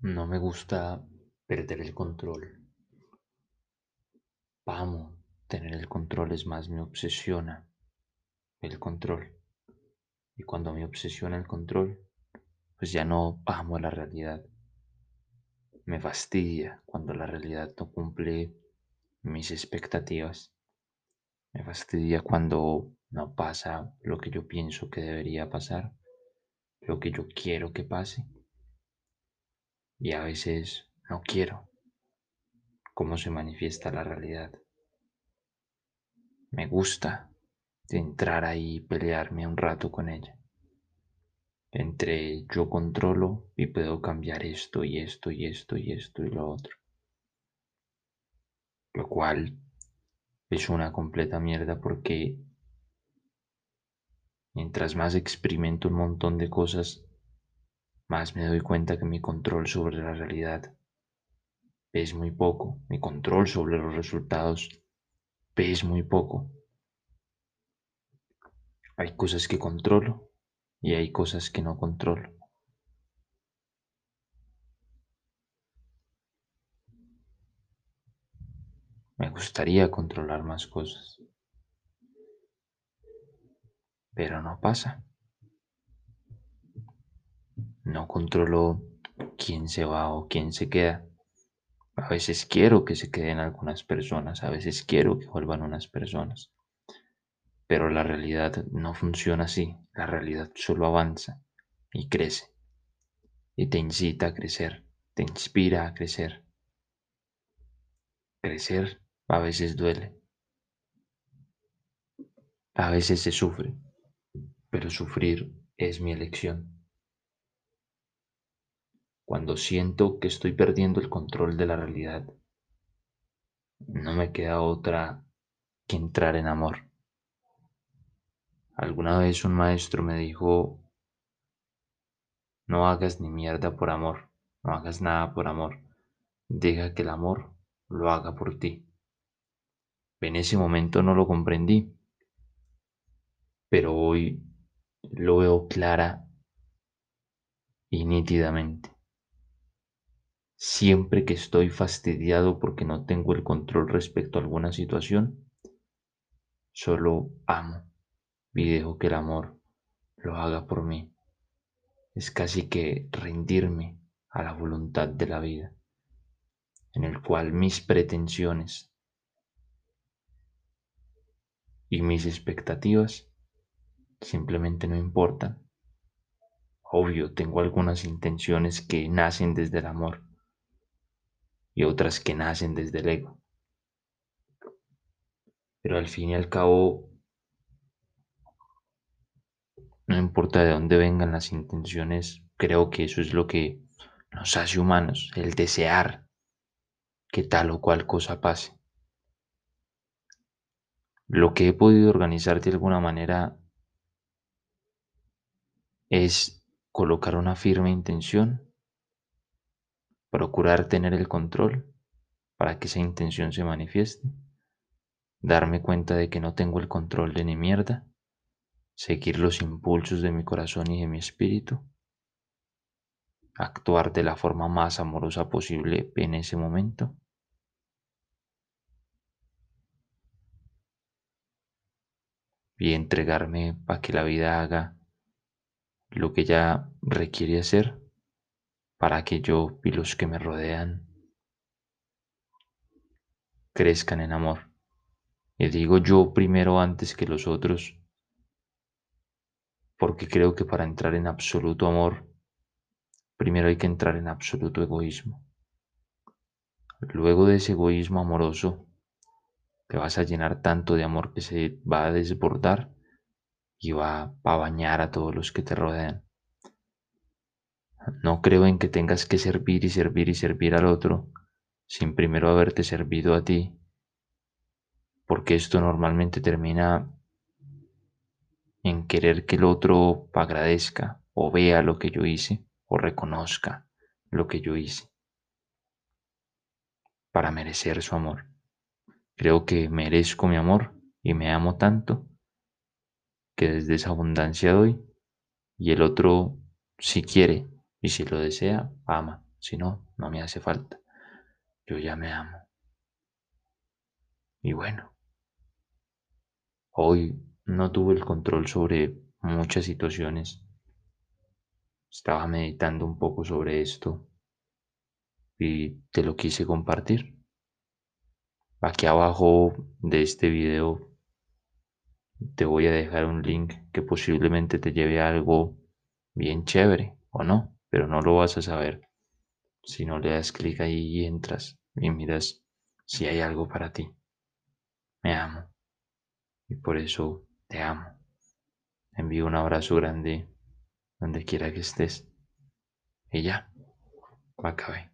No me gusta perder el control. Amo tener el control, es más, me obsesiona el control. Y cuando me obsesiona el control, pues ya no amo la realidad. Me fastidia cuando la realidad no cumple mis expectativas. Me fastidia cuando no pasa lo que yo pienso que debería pasar, lo que yo quiero que pase. Y a veces no quiero cómo se manifiesta la realidad. Me gusta entrar ahí y pelearme un rato con ella. Entre yo controlo y puedo cambiar esto y esto y esto y esto y lo otro. Lo cual es una completa mierda porque mientras más experimento un montón de cosas, más me doy cuenta que mi control sobre la realidad es muy poco, mi control sobre los resultados es muy poco. Hay cosas que controlo y hay cosas que no controlo. Me gustaría controlar más cosas, pero no pasa. No controlo quién se va o quién se queda. A veces quiero que se queden algunas personas, a veces quiero que vuelvan unas personas. Pero la realidad no funciona así. La realidad solo avanza y crece. Y te incita a crecer, te inspira a crecer. Crecer a veces duele. A veces se sufre, pero sufrir es mi elección cuando siento que estoy perdiendo el control de la realidad, no me queda otra que entrar en amor. Alguna vez un maestro me dijo, no hagas ni mierda por amor, no hagas nada por amor, deja que el amor lo haga por ti. En ese momento no lo comprendí, pero hoy lo veo clara y nítidamente. Siempre que estoy fastidiado porque no tengo el control respecto a alguna situación, solo amo y dejo que el amor lo haga por mí. Es casi que rendirme a la voluntad de la vida, en el cual mis pretensiones y mis expectativas simplemente no importan. Obvio, tengo algunas intenciones que nacen desde el amor, y otras que nacen desde el ego. Pero al fin y al cabo, no importa de dónde vengan las intenciones, creo que eso es lo que nos hace humanos, el desear que tal o cual cosa pase. Lo que he podido organizar de alguna manera es colocar una firme intención procurar tener el control para que esa intención se manifieste, darme cuenta de que no tengo el control de ni mierda, seguir los impulsos de mi corazón y de mi espíritu, actuar de la forma más amorosa posible en ese momento. y entregarme para que la vida haga lo que ella requiere hacer para que yo y los que me rodean crezcan en amor. Y digo yo primero antes que los otros, porque creo que para entrar en absoluto amor, primero hay que entrar en absoluto egoísmo. Luego de ese egoísmo amoroso, te vas a llenar tanto de amor que se va a desbordar y va a bañar a todos los que te rodean. No creo en que tengas que servir y servir y servir al otro sin primero haberte servido a ti, porque esto normalmente termina en querer que el otro agradezca o vea lo que yo hice o reconozca lo que yo hice para merecer su amor. Creo que merezco mi amor y me amo tanto que desde esa abundancia doy y el otro si quiere y si lo desea, ama. Si no, no me hace falta. Yo ya me amo. Y bueno, hoy no tuve el control sobre muchas situaciones. Estaba meditando un poco sobre esto y te lo quise compartir. Aquí abajo de este video te voy a dejar un link que posiblemente te lleve a algo bien chévere o no, pero no lo vas a saber si no le das clic ahí y entras y miras si hay algo para ti. Me amo y por eso te amo. Envío un abrazo grande donde quiera que estés. Y ya, acabé.